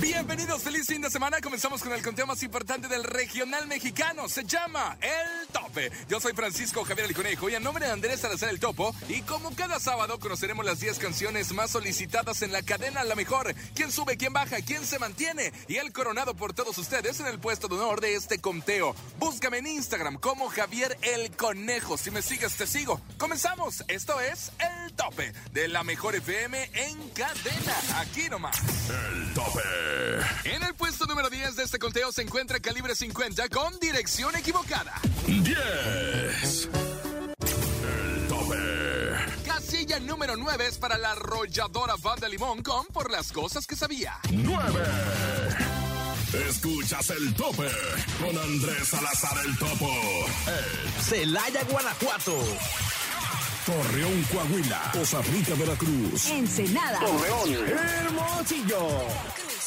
Bienvenidos, feliz fin de semana. Comenzamos con el conteo más importante del regional mexicano. Se llama El Tope. Yo soy Francisco Javier El Conejo y en nombre de Andrés Salazar El Topo. Y como cada sábado conoceremos las 10 canciones más solicitadas en la cadena La Mejor. ¿Quién sube, quién baja, quién se mantiene? Y el coronado por todos ustedes en el puesto de honor de este conteo. Búscame en Instagram como Javier El Conejo. Si me sigues, te sigo. Comenzamos. Esto es El Tope de La Mejor FM en cadena. Aquí nomás. El Tope. En el puesto número 10 de este conteo se encuentra Calibre 50 con dirección equivocada. 10. El tope. Casilla número 9 es para la arrolladora Banda Limón con Por las cosas que sabía. 9. Escuchas el tope con Andrés Salazar el Topo. El Celaya, Guanajuato. Torreón, Coahuila. Costa Rica, Veracruz. Ensenada. Torreón. Hermosillo.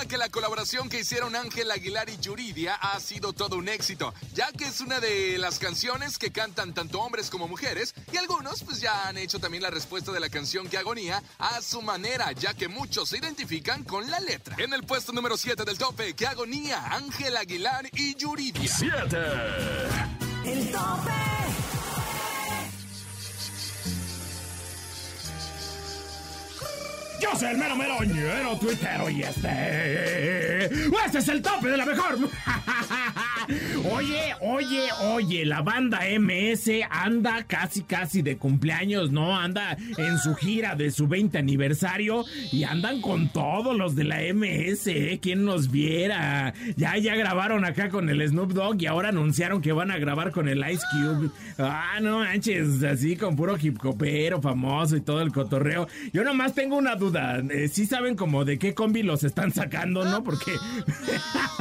Duda que la colaboración que hicieron Ángel Aguilar y Yuridia ha sido todo un éxito, ya que es una de las canciones que cantan tanto hombres como mujeres, y algunos pues ya han hecho también la respuesta de la canción que agonía a su manera, ya que muchos se identifican con la letra. En el puesto número 7 del tope, que agonía Ángel Aguilar y Yuridia. 7. El tope. El mero mero ñero tuitero y este. Este es el tope de la mejor. Oye, oye, oye, la banda MS anda casi, casi de cumpleaños, ¿no? Anda en su gira de su 20 aniversario y andan con todos los de la MS, ¿eh? ¿Quién nos viera? Ya, ya grabaron acá con el Snoop Dogg y ahora anunciaron que van a grabar con el Ice Cube. Ah, no manches, así con puro hip hopero famoso y todo el cotorreo. Yo nomás tengo una duda. Eh, ¿Sí saben como de qué combi los están sacando, no? Porque.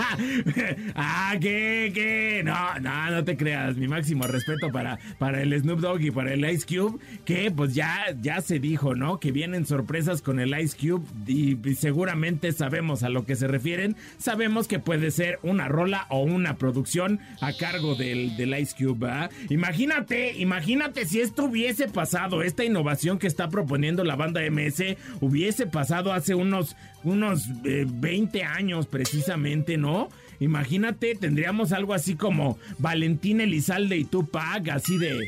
ah, ¿qué? ¿Qué? No, no, no te creas. Mi máximo respeto para, para el Snoop Dogg y para el Ice Cube. Que pues ya, ya se dijo, ¿no? Que vienen sorpresas con el Ice Cube. Y, seguramente sabemos a lo que se refieren. Sabemos que puede ser una rola o una producción a cargo del, del Ice Cube, ¿verdad? Imagínate, imagínate si esto hubiese pasado, esta innovación que está proponiendo la banda MS hubiese pasado hace unos, unos eh, 20 años precisamente, ¿no? Imagínate, tendríamos algo así como Valentín Elizalde y Tupac, así de...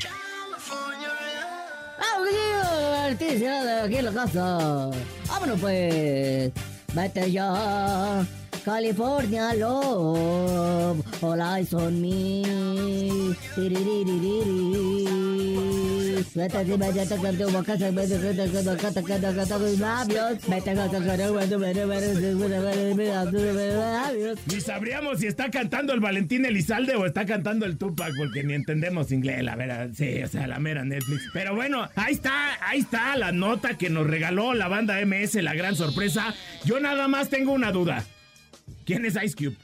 ¡Ah, Artista aquí en la casa! ¡Vámonos pues! ¡Vete ya! California Love, all eyes on me. Ni sabríamos si está cantando el Valentín Elizalde o está cantando el Tupac, porque ni entendemos inglés, la verdad. Sí, o sea, la mera Netflix. Pero bueno, ahí está, ahí está la nota que nos regaló la banda MS, la gran sorpresa. Yo nada más tengo una duda. ¿Quién es Ice Cube?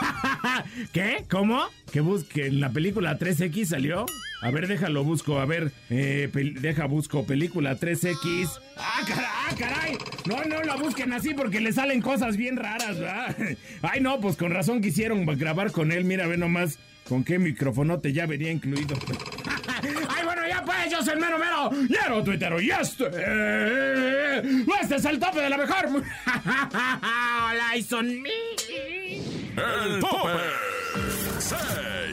¿Qué? ¿Cómo? ¿Que busque en la película 3X salió? A ver, déjalo busco, a ver, eh, deja busco película 3X. ¡Ah, caray! ¡Ah, caray! No, no la busquen así porque le salen cosas bien raras, ¿verdad? Ay, no, pues con razón quisieron grabar con él. Mira, ve nomás con qué microfonote ya venía incluido. ¡Ay, bueno, ya pues! Yo soy el mero mero, lleno tuitero y este... Este es el tope de la mejor. Hola, son me. El tope. 6.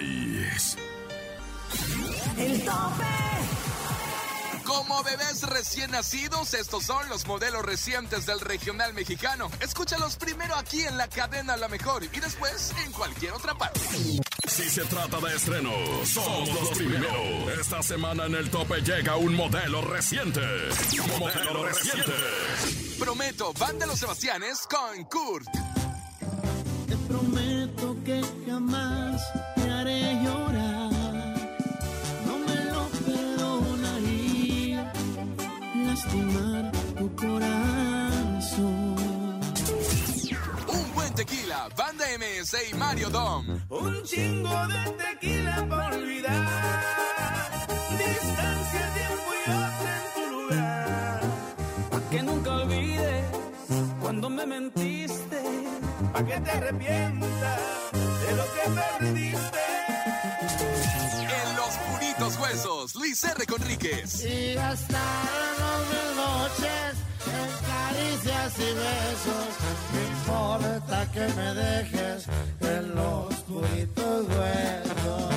Como bebés recién nacidos, estos son los modelos recientes del regional mexicano. Escúchalos primero aquí en la cadena La Mejor y después en cualquier otra parte. Si se trata de estrenos, somos los primeros. Esta semana en el tope llega un modelo reciente. Modelo reciente. Prometo, van de los Sebastianes con Kurt. Te prometo que MS y Mario Dom. Un chingo de tequila para olvidar. Distancia, tiempo y otra en tu lugar. Pa' que nunca olvides cuando me mentiste. Pa' que te arrepientas de lo que perdiste. En los puritos huesos, Luis R. Conríquez. Y gastaron mis noches en caricias y besos. No importa que me dejes en los puritos huesos.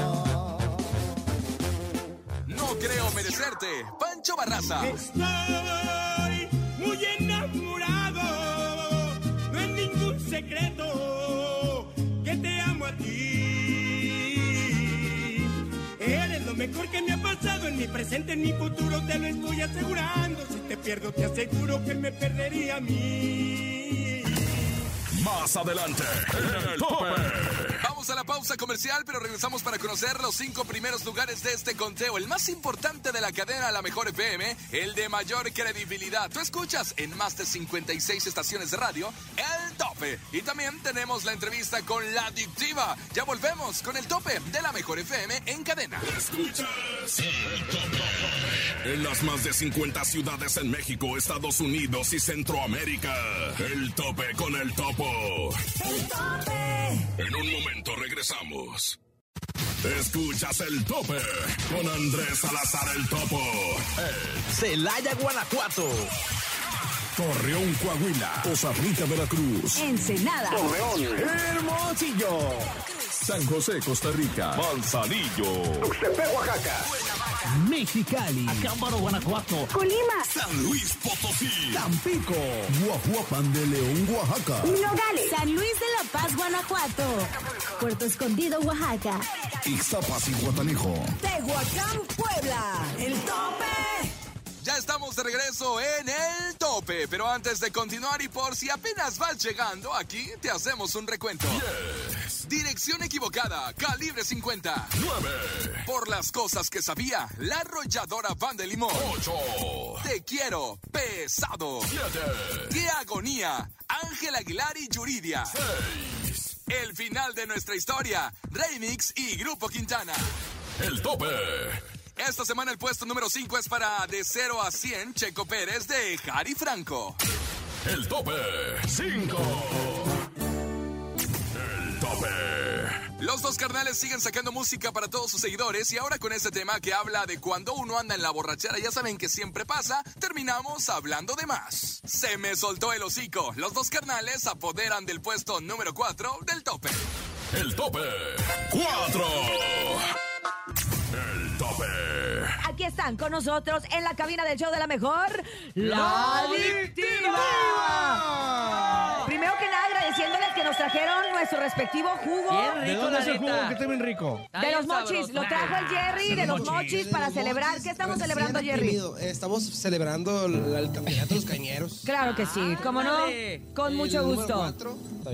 No creo merecerte, Pancho Barraza. Estoy muy enamorado, no es ningún secreto que te amo a ti. Eres lo mejor que me ha pasado en mi presente, en mi futuro, te lo estoy asegurando. Si te pierdo, te aseguro que me perdería a mí. Más adelante, en el tope. Vamos a la pausa comercial, pero regresamos para conocer los cinco primeros lugares de este conteo. El más importante de la cadena La Mejor FM, el de mayor credibilidad. Tú escuchas en más de 56 estaciones de radio, El Tope. Y también tenemos la entrevista con La Adictiva. Ya volvemos con el tope de La Mejor FM en cadena. Escuchas el tope. En las más de 50 ciudades en México, Estados Unidos y Centroamérica. El tope con el topo. El tope. En un momento regresamos. Escuchas el tope con Andrés Salazar el Topo. Celaya, Guanajuato. Torreón, Coahuila. Poza Rica, Veracruz. Ensenada. Hermosillo. San José, Costa Rica. Manzanillo. Mexicali. Acámbaro, Guanajuato. Colima. San Luis Potosí. Tampico. Guajuapan de León, Oaxaca. Nogales. San Luis de la Paz, Guanajuato. Puerto Escondido, Oaxaca. Ixtapas y Guatanejo. Tehuacán, Puebla. El tope. Estamos de regreso en el tope, pero antes de continuar y por si apenas vas llegando, aquí te hacemos un recuento. Dirección equivocada, calibre 50. 9, Por las cosas que sabía, la arrolladora Van de Limón. 8, Te quiero, pesado. 7, ¡Qué agonía! Ángel Aguilar y Yuridia. 6. El final de nuestra historia, Remix y Grupo Quintana. El tope. Esta semana el puesto número 5 es para De 0 a 100, Checo Pérez de Jari Franco. El tope. 5. El tope. Los dos carnales siguen sacando música para todos sus seguidores y ahora con este tema que habla de cuando uno anda en la borrachera, ya saben que siempre pasa, terminamos hablando de más. Se me soltó el hocico. Los dos carnales apoderan del puesto número 4 del tope. El tope. 4. El están con nosotros en la cabina del show de la mejor, La Adictiva. Primero que nada, agradeciéndoles que nos trajeron nuestro respectivo jugo ¿De dónde es el jugo que está bien rico? de los mochis. Lo trajo el Jerry de los mochis para celebrar. ¿Qué estamos celebrando, Jerry? Estamos celebrando el, el campeonato de los cañeros. Claro que sí, cómo no, con mucho El gusto. bien.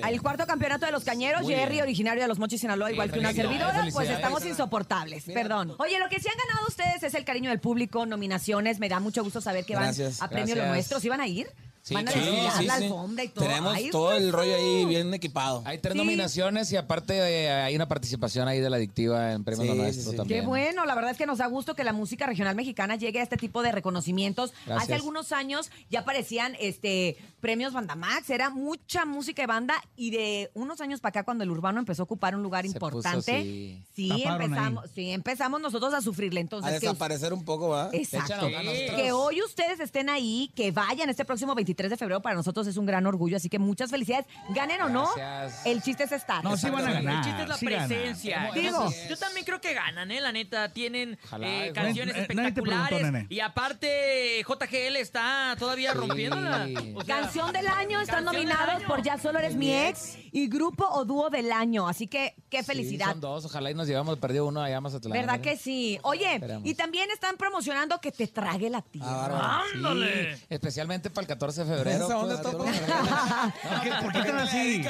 Al cuarto campeonato de los cañeros, Jerry, originario de los Mochis Sinaloa, igual que una servidora, pues estamos insoportables, perdón. Oye, lo que sí han ganado ustedes es el cariño del público, nominaciones, me da mucho gusto saber que van Gracias, a premio lo gracias. nuestro, ¿sí van a ir? Sí, van a sí, desfilar sí, la sí. alfombra y todo. Tenemos Ay, todo el rollo ahí bien equipado. Hay tres Sí. nominaciones y aparte eh, hay una participación ahí de la adictiva en Premio Sí, Lo sí, Nuestro sí. también. Qué bueno, la verdad es que nos da gusto que la música regional mexicana llegue a este tipo de reconocimientos. Gracias. Hace algunos años ya aparecían este premios Bandamax, era mucha música de banda y de unos años para acá cuando el urbano empezó a ocupar un lugar Se puso importante, así. sí empezamos, sí empezamos nosotros a sufrirle, entonces A que- desaparecer un poco, ¿va? Exacto. Que hoy ustedes estén ahí, que vayan este próximo 23 23 de febrero para nosotros es un gran orgullo, así que muchas felicidades. Ganen o no, Gracias. el chiste es estar. No, sí van a ganar. El chiste es la sí presencia. Digo. Yo también creo que ganan, ¿eh? La neta, tienen Ojalá, eh, canciones nadie te preguntó, espectaculares. nene. y aparte, JGL está todavía Sí. rompiéndola. O sea, Canción del año están Canción del nominados año. por Ya Solo Eres Mi Ex y Grupo o Dúo del Año. Así que qué Sí, felicidad. son dos, ojalá y nos llevamos perdido uno allá más adelante. ¿Verdad que sí? Oye, Esperemos. y también están promocionando que te trague la tierra. ¡Ándale! Especialmente para el 14 de febrero. ¿Esa onda, pues. ¿Por qué, por qué están así?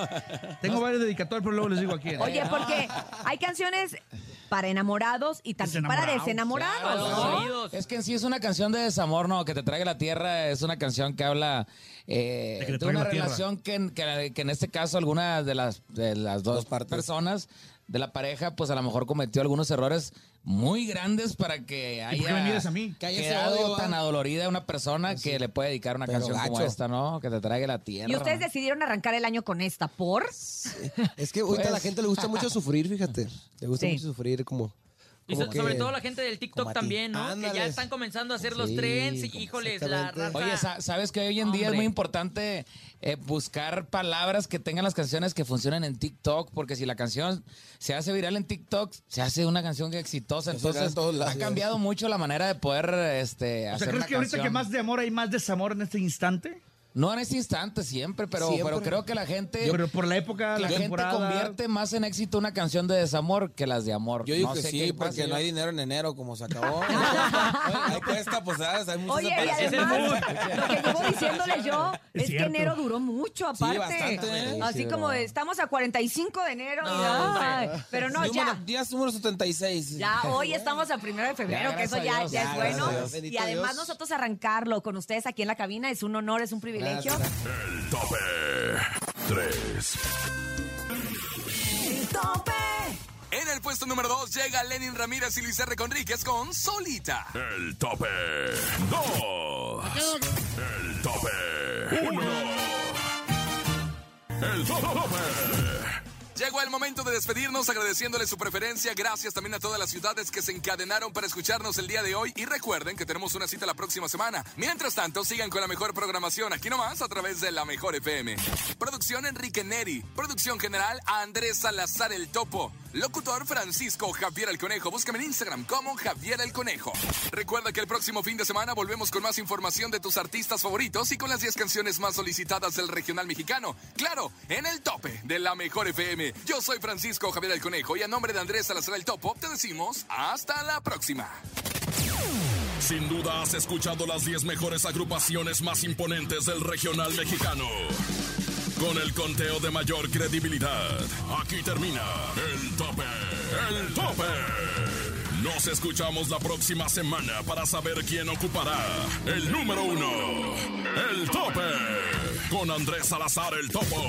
Tengo varios dedicatorios, pero luego les digo a quién. Oye, porque hay canciones para enamorados y también para Desenamorados. Es que en sí es una canción de desamor, ¿no? Que te traiga la tierra es una canción que habla eh, De que una relación que, en- que, que en este caso alguna de las, de las dos, Dos partes. personas de la pareja, pues a lo mejor cometió algunos errores muy grandes para que ¿Y por qué me haya miras a mí? Que haya ese quedado odio, tan adolorida una persona que le puede dedicar una Pero canción como gacho. esta, ¿no? Que te traiga la tierra. Y ustedes decidieron arrancar el año con esta, ¿por? Es que ahorita a la Pues- gente le gusta mucho sufrir, fíjate. Le gusta Sí. mucho sufrir como... Y como so- que- sobre todo la gente del TikTok también, ¿no? Que ya están comenzando a hacer los Sí, trends. y, híjoles, la raza. Oye, sa- sabes que hoy en día es muy importante eh, buscar palabras que tengan las canciones que funcionen en TikTok, porque si la canción se hace viral en TikTok, se hace una canción exitosa. Entonces, ha cambiado mucho la manera de poder este, O hacer sea, ¿crees una que ahorita que más de amor hay más desamor en este instante? No en este instante, siempre, pero, Siempre. pero creo que la gente... Pero por la época, la, la gente convierte más en éxito una canción de desamor que las de amor. Yo digo No que sé sí, qué porque pasa, no yo- hay dinero en enero, como se acabó. Ahí cuesta, pues, ¿sabes? Hay muchas Oye, y además, lo que llevo diciéndole yo Es es, que enero duró mucho, aparte. bastante, ¿eh? Así Sí, como estamos a 45 de enero. y, No, pero no, ya. Día número 76. Ya hoy estamos a primero de febrero, Ya, que eso ya, Dios. ya Ya, es bueno. Y además nosotros arrancarlo con ustedes aquí en la cabina es un honor, es un privilegio. El tope 3. ¡Tope! En el puesto número 2 llega Lenin Ramírez y Luis R. Conríquez con Solita. El tope 2. El tope 1. El tope. Llegó el momento de despedirnos agradeciéndole su preferencia. Gracias también a todas las ciudades que se encadenaron para escucharnos el día de hoy. Y recuerden que tenemos una cita la próxima semana. Mientras tanto, sigan con la mejor programación aquí nomás a través de la Mejor FM. Producción Enrique Neri. Producción general Andrés Salazar el Topo. Locutor Francisco Javier el Conejo. Búscame en Instagram como Javier el Conejo. Recuerda que el próximo fin de semana volvemos con más información de tus artistas favoritos y con las 10 canciones más solicitadas del regional mexicano. Claro, en el tope de la Mejor FM. Yo soy Francisco Javier el Conejo y a nombre de Andrés Salazar el Topo te decimos hasta la próxima. Sin duda has escuchado las 10 mejores agrupaciones más imponentes del regional mexicano. Con el conteo de mayor credibilidad. Aquí termina el tope. El tope. Nos escuchamos la próxima semana para saber quién ocupará el número uno. El tope. Con Andrés Salazar el Topo.